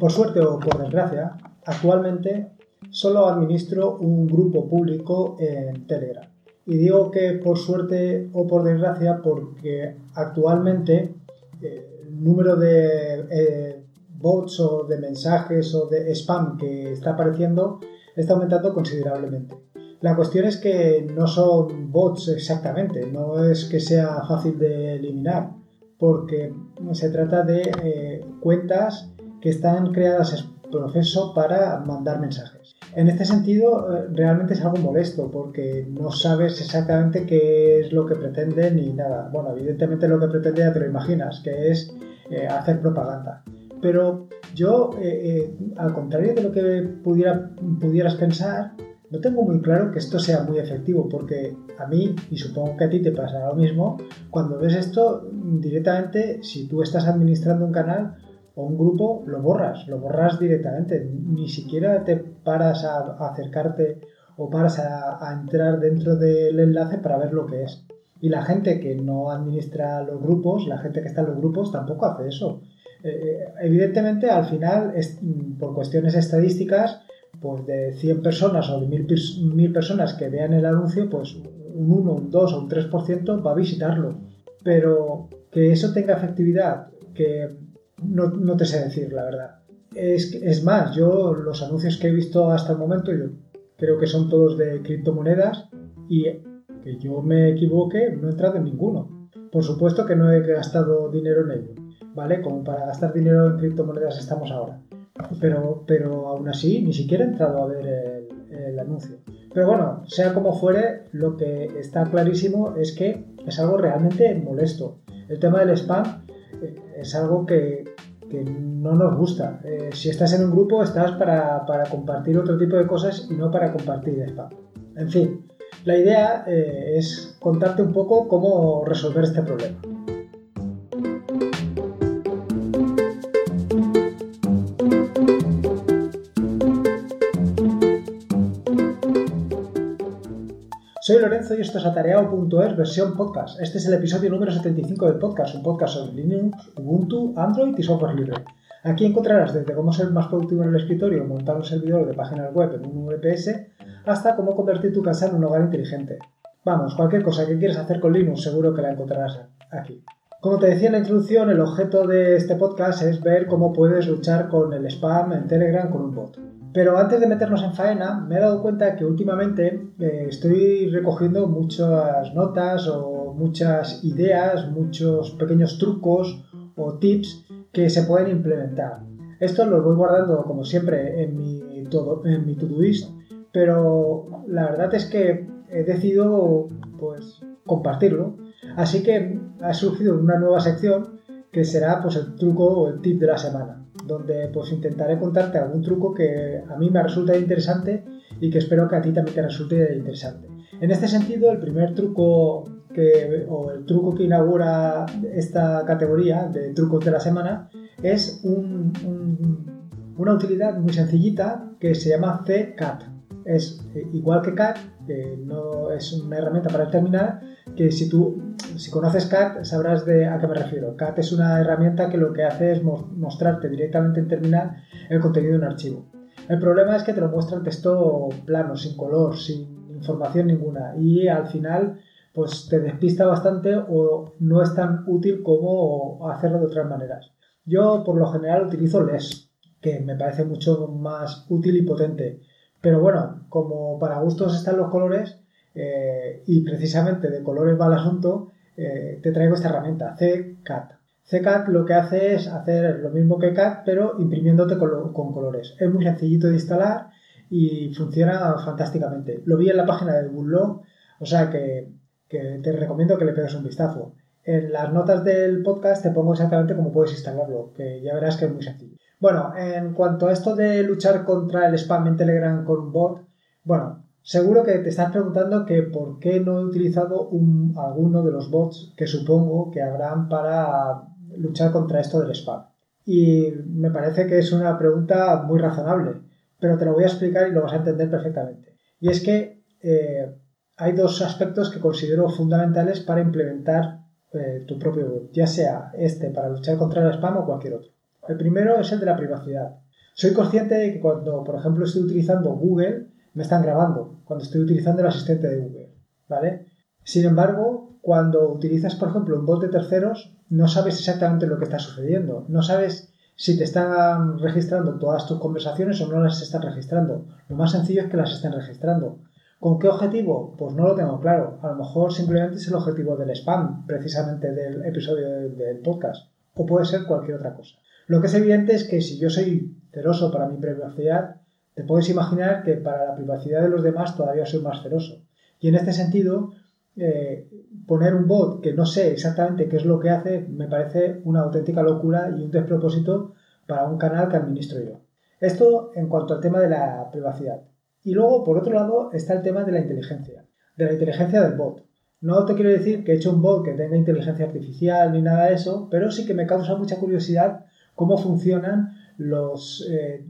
Por suerte o por desgracia, actualmente solo administro un grupo público en Telegram. Y digo que por suerte o por desgracia porque actualmente eh, el número de eh, bots o de mensajes o de spam que está apareciendo está aumentando considerablemente. La cuestión es que no son bots exactamente, no es que sea fácil de eliminar, porque se trata de eh, cuentas que están creadas en proceso para mandar mensajes. En este sentido, eh, realmente es algo molesto porque no sabes exactamente qué es lo que pretende ni nada. Bueno, evidentemente lo que pretende ya te lo imaginas, que es eh, hacer propaganda. Pero yo, al contrario de lo que pudiera, pudieras pensar, no tengo muy claro que esto sea muy efectivo, porque a mí, y supongo que a ti te pasará lo mismo, cuando ves esto directamente, si tú estás administrando un canal o un grupo, lo borras, lo borras directamente. Ni siquiera te paras a, acercarte o paras a, entrar dentro del enlace para ver lo que es. Y la gente que no administra los grupos, la gente que está en los grupos, tampoco hace eso. Eh, eh, evidentemente, al final, por cuestiones estadísticas, pues de 100 personas o de 1000, personas que vean el anuncio, pues un 1, un 2 o un 3% va a visitarlo. Pero que eso tenga efectividad, que no, te sé decir, la verdad. Es, es, más, yo los anuncios que he visto hasta el momento, yo creo que son todos de criptomonedas y que yo me equivoque, no he entrado en ninguno. Por supuesto que no he gastado dinero en ello, ¿vale? Como para gastar dinero en criptomonedas estamos ahora pero, pero aún así ni siquiera he entrado a ver el, anuncio. Pero bueno, sea como fuere, lo que está clarísimo es que es algo realmente molesto. El tema del spam eh, es algo que, no nos gusta. Eh, si estás en un grupo, estás para, compartir otro tipo de cosas y no para compartir spam. En fin, la idea eh, es contarte un poco cómo resolver este problema. Soy Lorenzo y esto es atareado.es versión podcast. Este es el episodio número 75 del podcast, un podcast sobre Linux, Ubuntu, Android y software libre. Aquí encontrarás desde cómo ser más productivo en el escritorio, montar un servidor de páginas web en un VPS, hasta cómo convertir tu casa en un hogar inteligente. Vamos, cualquier cosa que quieras hacer con Linux seguro que la encontrarás aquí. Como te decía en la introducción, el objeto de este podcast es ver cómo puedes luchar con el spam en Telegram con un bot. Pero antes de meternos en faena, me he dado cuenta que últimamente eh, estoy recogiendo muchas notas o muchas ideas, muchos pequeños trucos o tips que se pueden implementar. Esto los voy guardando como siempre en mi, todo, en mi Todoist, pero la verdad es que he decidido pues compartirlo. Así que ha surgido una nueva sección que será pues el truco o el tip de la semana donde pues intentaré contarte algún truco que a mí me resulta interesante y que espero que a ti también te resulte interesante. En este sentido, el primer truco que, o el truco que inaugura esta categoría de trucos de la semana es una utilidad muy sencillita que se llama CCAT. Es eh, igual que CAT, no es una herramienta para el terminal, que si tú si conoces CAT sabrás de a qué me refiero. CAT es una herramienta que lo que hace es mostrarte directamente en terminal el contenido de un archivo. El problema es que te lo muestra en texto plano, sin color, sin información ninguna y al final pues te despista bastante o no es tan útil como hacerlo de otras maneras. Yo por lo general utilizo LES, que me parece mucho más útil y potente. Pero bueno, como para gustos están los colores, eh, y precisamente de colores va el asunto, eh, te traigo esta herramienta, CCAT. CCAT lo que hace es hacer lo mismo que CAT, pero imprimiéndote con, colores. Es muy sencillito de instalar y funciona fantásticamente. Lo vi en la página de Google o sea que, te recomiendo que le pegues un vistazo. En las notas del podcast te pongo exactamente cómo puedes instalarlo, que ya verás que es muy sencillo. Bueno, en cuanto a esto de luchar contra el spam en Telegram con un bot, bueno, Seguro que te estás preguntando que por qué no he utilizado un, alguno de los bots que supongo que habrán para luchar contra esto del spam. Y me parece que es una pregunta muy razonable, pero te lo voy a explicar y lo vas a entender perfectamente. Y es que eh, hay dos aspectos que considero fundamentales para implementar eh, tu propio bot, ya sea este para luchar contra el spam o cualquier otro. El primero es el de la privacidad. Soy consciente de que cuando, por ejemplo, estoy utilizando Google, me están grabando, cuando estoy utilizando el asistente de Google, ¿vale? Sin embargo, cuando utilizas, por ejemplo, un bot de terceros, no sabes exactamente lo que está sucediendo. No sabes si te están registrando todas tus conversaciones o no las están registrando. Lo más sencillo es que las estén registrando. ¿Con qué objetivo? Pues no lo tengo claro. A lo mejor simplemente es el objetivo del spam, precisamente del episodio del podcast. O puede ser cualquier otra cosa. Lo que es evidente es que si yo soy celoso para mi privacidad, te puedes imaginar que para la privacidad de los demás todavía soy más celoso. Y en este sentido, eh, poner un bot que no sé exactamente qué es lo que hace me parece una auténtica locura y un despropósito para un canal que administro yo. Esto en cuanto al tema de la privacidad. Y luego, por otro lado, está el tema de la inteligencia, de la inteligencia del bot. No te quiero decir que he hecho un bot que tenga inteligencia artificial ni nada de eso, pero sí que me causa mucha curiosidad cómo funcionan los, eh,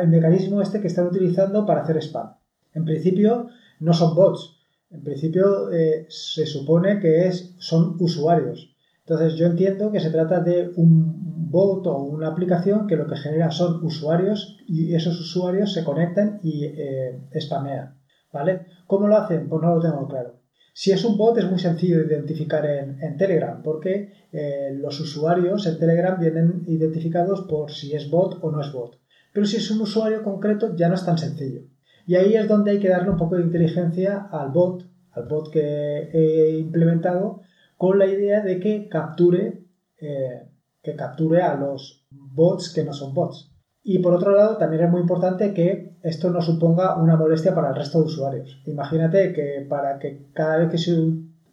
el mecanismo este que están utilizando para hacer spam. En principio, no son bots, en principio eh, se supone que es, son usuarios. Entonces yo entiendo que se trata de un bot o una aplicación que lo que genera son usuarios y esos usuarios se conectan y eh, spamean. ¿Vale? ¿Cómo lo hacen? Pues no lo tengo claro. Si es un bot es muy sencillo de identificar en, Telegram porque eh, los usuarios en Telegram vienen identificados por si es bot o no es bot. Pero si es un usuario concreto ya no es tan sencillo. Y ahí es donde hay que darle un poco de inteligencia al bot, al bot que he implementado, con la idea de que capture, eh, que capture a los bots que no son bots. Y por otro lado, también es muy importante que esto no suponga una molestia para el resto de usuarios. Imagínate que para que cada vez que se,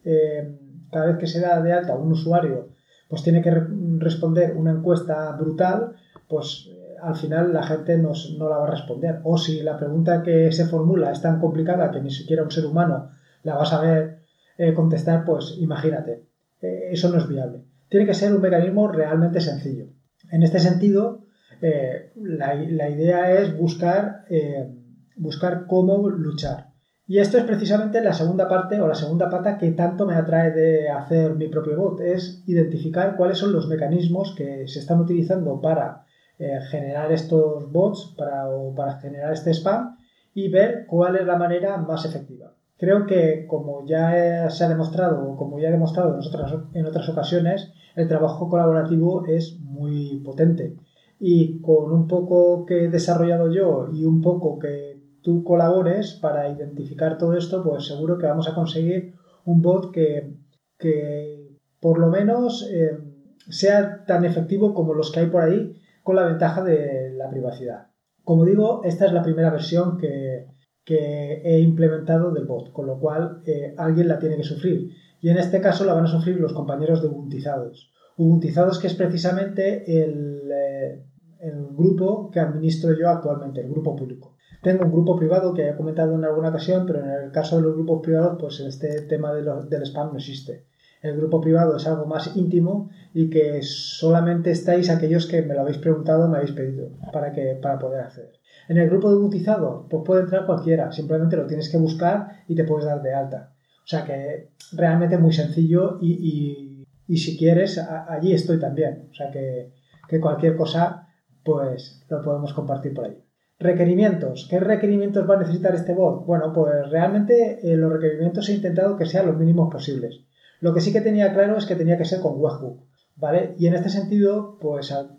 eh, cada vez que se da de alta un usuario, pues tiene que responder una encuesta brutal, pues al final la gente no la va a responder. O si la pregunta que se formula es tan complicada que ni siquiera un ser humano la va a saber eh, contestar, pues imagínate, eh, eso no es viable. Tiene que ser un mecanismo realmente sencillo. En este sentido, eh, la, idea es buscar, buscar cómo luchar. Y esto es precisamente la segunda parte o la segunda pata que tanto me atrae de hacer mi propio bot, es identificar cuáles son los mecanismos que se están utilizando para eh, generar estos bots para, para generar este spam y ver cuál es la manera más efectiva. Creo que como ya se ha demostrado o como ya he demostrado en otras ocasiones, el trabajo colaborativo es muy potente. Y con un poco que he desarrollado yo y un poco que tú colabores para identificar todo esto, pues seguro que vamos a conseguir un bot que, que por lo menos eh, sea tan efectivo como los que hay por ahí con la ventaja de la privacidad. Como digo, esta es la primera versión que, he implementado del bot, con lo cual eh, alguien la tiene que sufrir. Y en este caso la van a sufrir los compañeros de Ubuntizados. Ubuntizados que es precisamente el, eh, el grupo que administro yo actualmente, el grupo público. Tengo un grupo privado que he comentado en alguna ocasión, pero en el caso de los grupos privados, pues este tema del spam no existe. El grupo privado es algo más íntimo y que solamente estáis aquellos que me lo habéis preguntado, me habéis pedido para, que, para poder acceder. En el grupo de bautizado, pues puede entrar cualquiera, simplemente lo tienes que buscar y te puedes dar de alta. O sea que realmente es muy sencillo y, si quieres, allí estoy también. O sea que, cualquier cosa, pues lo podemos compartir por ahí. Requerimientos. ¿Qué requerimientos va a necesitar este bot? Bueno, pues realmente eh, los requerimientos he intentado que sean los mínimos posibles. Lo que sí que tenía claro es que tenía que ser con webhook, ¿vale? Y en este sentido, pues al,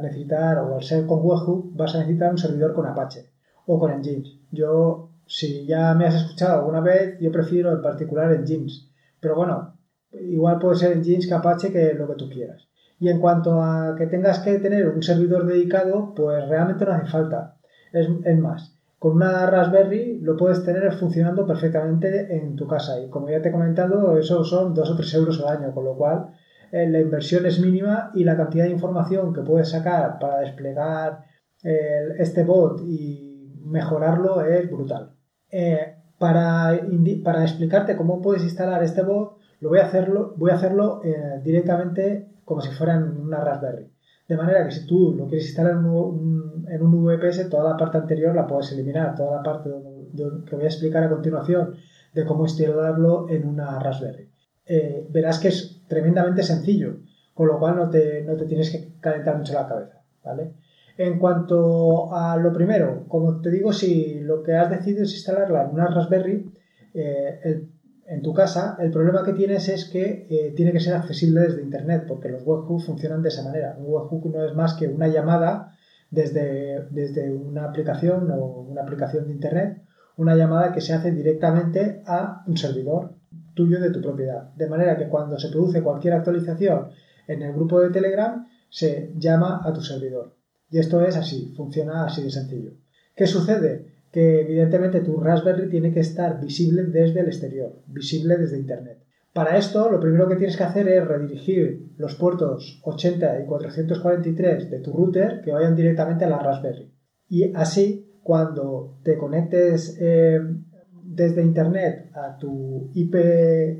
necesitar o al ser con webhook vas a necesitar un servidor con Apache o con Nginx. Yo, si ya me has escuchado alguna vez, yo prefiero en particular Nginx. Pero bueno, igual puede ser Nginx que Apache que lo que tú quieras. Y en cuanto a que tengas que tener un servidor dedicado, pues realmente no hace falta. Es, más, con una Raspberry lo puedes tener funcionando perfectamente en tu casa y como ya te he comentado, eso son 2 o 3 euros al año, con lo cual eh, la inversión es mínima y la cantidad de información que puedes sacar para desplegar este bot y mejorarlo es brutal. Eh, para, para, explicarte cómo puedes instalar este bot, lo voy a hacerlo, voy a hacerlo eh, directamente como si fuera en una Raspberry. De manera que si tú lo quieres instalar en un, VPS, toda la parte anterior la puedes eliminar, toda la parte que voy a explicar a continuación de cómo instalarlo en una Raspberry. Eh, verás que es tremendamente sencillo, con lo cual no te, no te, tienes que calentar mucho la cabeza. ¿vale? En cuanto a lo primero, como te digo, si lo que has decidido es instalarla en una Raspberry, eh, en tu casa, el problema que tienes es que eh, tiene que ser accesible desde Internet, porque los webhooks funcionan de esa manera. Un webhook no es más que una llamada desde, desde una aplicación o una aplicación de Internet, una llamada que se hace directamente a un servidor tuyo de tu propiedad. De manera que cuando se produce cualquier actualización en el grupo de Telegram, se llama a tu servidor. Y esto es así, funciona así de sencillo. ¿Qué sucede? Que evidentemente tu Raspberry tiene que estar visible desde el exterior, visible desde Internet. Para esto, lo primero que tienes que hacer es redirigir los puertos 80 y 443 de tu router que vayan directamente a la Raspberry. Y así, cuando te conectes eh, desde Internet a tu IP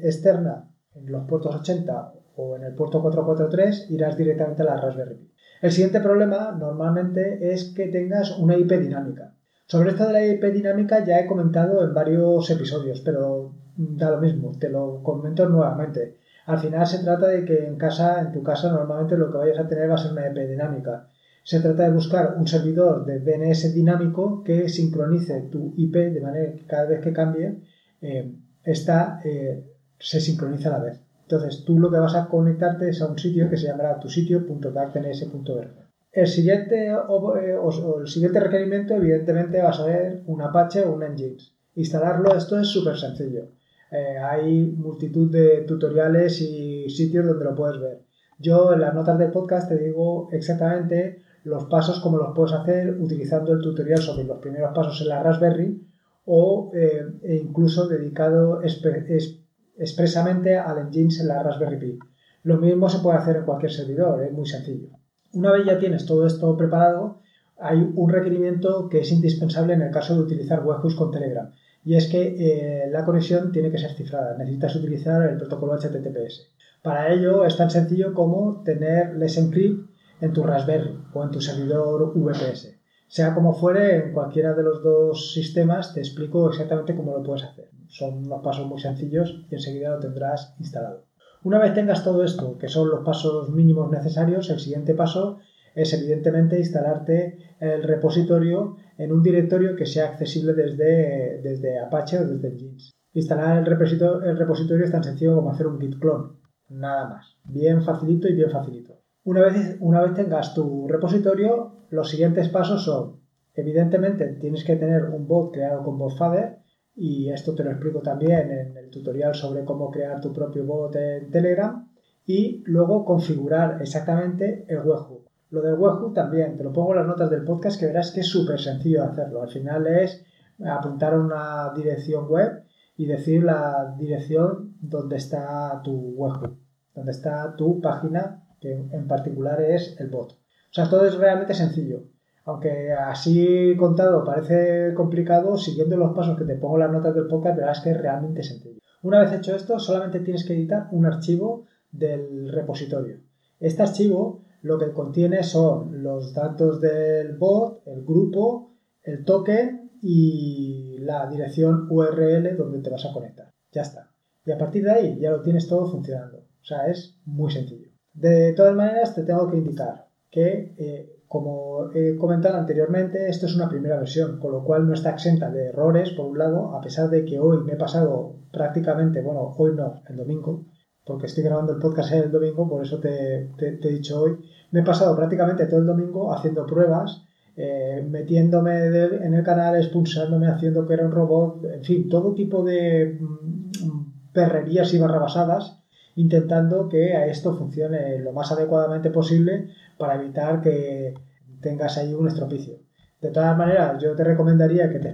externa en los puertos 80 o en el puerto 443, irás directamente a la Raspberry Pi. El siguiente problema normalmente es que tengas una IP dinámica. Sobre esto de la IP dinámica ya he comentado en varios episodios, pero da lo mismo, te lo comento nuevamente. Al final se trata de que en casa, en tu casa, normalmente lo que vayas a tener va a ser una IP dinámica. Se trata de buscar un servidor de DNS dinámico que sincronice tu IP de manera que cada vez que cambie, eh, eh, se sincroniza a la vez. Entonces tú lo que vas a conectarte es a un sitio que se llamará tu sitio.darkdns.org. El siguiente, eh, o, el siguiente requerimiento, evidentemente, va a ser un Apache o un Nginx. Instalarlo, esto es súper sencillo. Eh, hay multitud de tutoriales y sitios donde lo puedes ver. Yo en las notas del podcast te digo exactamente los pasos como los puedes hacer utilizando el tutorial sobre los primeros pasos en la Raspberry o eh, e incluso dedicado expresamente al Nginx en la Raspberry Pi. Lo mismo se puede hacer en cualquier servidor, es muy sencillo. Una vez ya tienes todo esto preparado, hay un requerimiento que es indispensable en el caso de utilizar webhooks con Telegram. Y es que eh, la conexión tiene que ser cifrada. Necesitas utilizar el protocolo HTTPS. Para ello es tan sencillo como tener Let's Encrypt en tu Raspberry o en tu servidor VPS. Sea como fuere, en cualquiera de los dos sistemas te explico exactamente cómo lo puedes hacer. Son unos pasos muy sencillos y enseguida lo tendrás instalado. Una vez tengas todo esto, que son los pasos mínimos necesarios, el siguiente paso es evidentemente instalarte el repositorio en un directorio que sea accesible desde, desde Apache o desde Nginx. Instalar el repositorio, el repositorio es tan sencillo como hacer un git clone, nada más. Bien facilito y bien facilito. Una vez, una vez tengas tu repositorio, los siguientes pasos son, evidentemente tienes que tener un bot creado con BotFader, y esto te lo explico también en el tutorial sobre cómo crear tu propio bot en Telegram y luego configurar exactamente el webhook. Lo del webhook también, te lo pongo en las notas del podcast que verás que es súper sencillo hacerlo. Al final es apuntar una dirección web y decir la dirección donde está tu webhook, donde está tu página, que en particular es el bot. O sea, todo es realmente sencillo. Aunque así contado parece complicado, siguiendo los pasos que te pongo en las notas del podcast, verás que es realmente sencillo. Una vez hecho esto, solamente tienes que editar un archivo del repositorio. Este archivo lo que contiene son los datos del bot, el grupo, el token y la dirección URL donde te vas a conectar. Ya está. Y a partir de ahí ya lo tienes todo funcionando. O sea, es muy sencillo. De todas maneras, te tengo que indicar que eh, como he comentado anteriormente, esto es una primera versión, con lo cual no está exenta de errores, por un lado, a pesar de que hoy me he pasado prácticamente, bueno, hoy no, el domingo, porque estoy grabando el podcast el domingo, por eso te, he dicho hoy, me he pasado prácticamente todo el domingo haciendo pruebas, eh, metiéndome en el canal, expulsándome, haciendo que era un robot, en fin, todo tipo de mm, perrerías y barrabasadas, intentando que esto funcione lo más adecuadamente posible para evitar que tengas ahí un estropicio. De todas maneras, yo te recomendaría que te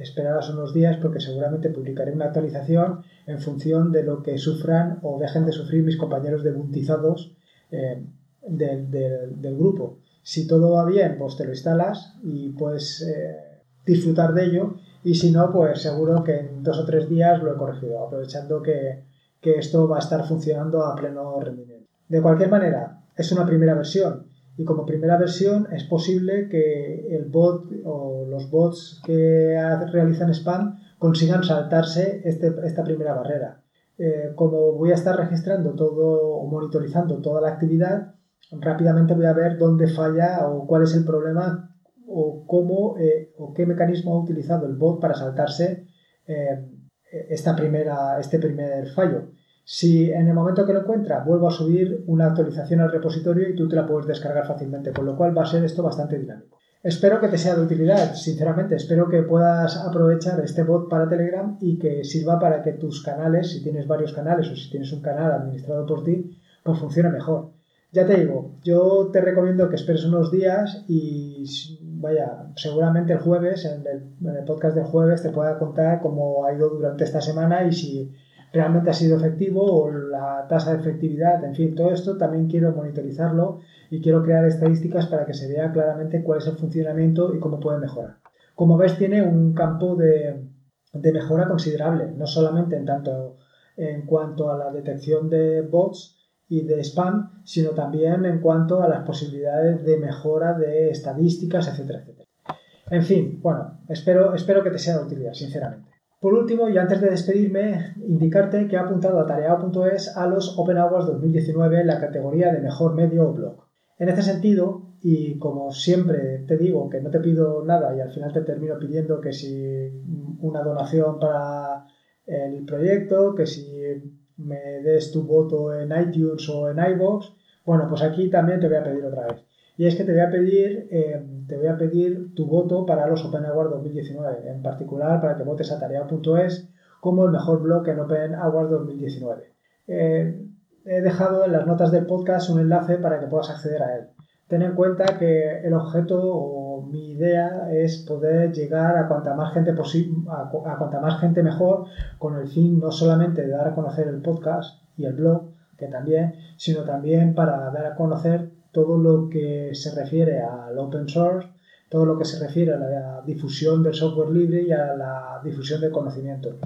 esperaras, unos días porque seguramente publicaré una actualización en función de lo que sufran o dejen de sufrir mis compañeros debuntizados eh, del, grupo. Si todo va bien, pues te lo instalas y puedes eh, disfrutar de ello. Y si no, pues seguro que en dos o tres días lo he corregido, aprovechando que, que esto va a estar funcionando a pleno rendimiento. De cualquier manera, es una primera versión y como primera versión es posible que el bot o los bots que realizan spam consigan saltarse este, esta primera barrera. Eh, como voy a estar registrando todo o monitorizando toda la actividad, rápidamente voy a ver dónde falla o cuál es el problema o cómo eh, o qué mecanismo ha utilizado el bot para saltarse eh, esta primera, este primer fallo. Si en el momento que lo encuentra vuelvo a subir una actualización al repositorio y tú te la puedes descargar fácilmente, con lo cual va a ser esto bastante dinámico. Espero que te sea de utilidad, sinceramente, espero que puedas aprovechar este bot para Telegram y que sirva para que tus canales, si tienes varios canales o si tienes un canal administrado por ti, pues funcione mejor. Ya te digo, yo te recomiendo que esperes unos días y vaya, seguramente el jueves, en el, podcast del jueves, te pueda contar cómo ha ido durante esta semana y si realmente ha sido efectivo o la tasa de efectividad, en fin, todo esto también quiero monitorizarlo y quiero crear estadísticas para que se vea claramente cuál es el funcionamiento y cómo puede mejorar. Como ves, tiene un campo de, mejora considerable, no solamente en tanto en cuanto a la detección de bots y de spam, sino también en cuanto a las posibilidades de mejora de estadísticas, etcétera, etcétera. En fin, bueno, espero, espero que te sea de utilidad, sinceramente. Por último, y antes de despedirme, indicarte que he apuntado a tareao.es a los Open Awards 2019 en la categoría de mejor medio o blog. En este sentido, y como siempre te digo que no te pido nada y al final te termino pidiendo que si una donación para el proyecto, que si me des tu voto en iTunes o en iVoox, bueno, pues aquí también te voy a pedir otra vez. Y es que te voy a pedir, eh, te voy a pedir tu voto para los Open Awards 2019, en particular para que votes a tarea.es como el mejor blog en Open Awards 2019. Eh, he dejado en las notas del podcast un enlace para que puedas acceder a él. Ten en cuenta que el objeto o mi idea es poder llegar a cuanta más gente posible, a, a cuanta más gente mejor, con el fin no solamente de dar a conocer el podcast y el blog, que también, sino también para dar a conocer todo lo que se refiere al open source, todo lo que se refiere a la difusión del software libre y a la difusión del conocimiento,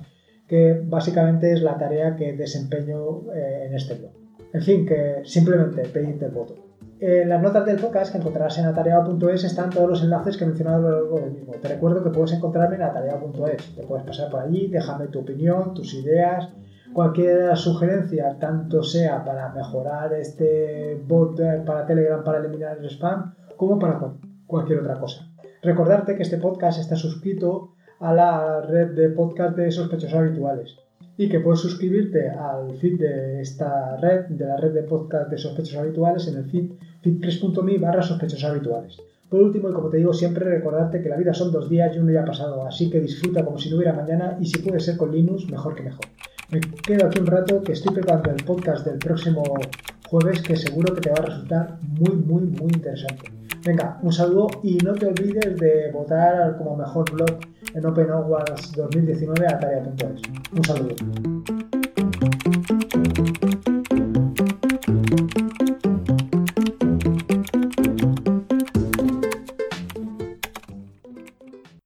que básicamente es la tarea que desempeño eh, en este blog. En fin, que simplemente pedirte el voto. En las notas del podcast que encontrarás en atareado.es están todos los enlaces que he mencionado a lo largo del mismo. Te recuerdo que puedes encontrarme en atareado.es. Te puedes pasar por allí, déjame tu opinión, tus ideas, Cualquier sugerencia, tanto sea para mejorar este bot para Telegram para eliminar el spam, como para cualquier otra cosa. Recordarte que este podcast está suscrito a la red de podcast de sospechosos habituales y que puedes suscribirte al feed de esta red, de la red de podcast de sospechosos habituales en el feed feed3.me barra sospechosos habituales. Por último, y como te digo siempre, recordarte que la vida son dos días y uno ya ha pasado, así que disfruta como si no hubiera mañana y si puede ser con Linux, mejor que mejor. Me quedo aquí un rato que estoy preparando el podcast del próximo jueves que seguro que te va a resultar muy, muy, muy interesante. Venga, un saludo y no te olvides de votar como mejor blog en Open Awards 2019 a tarea.es. Un saludo.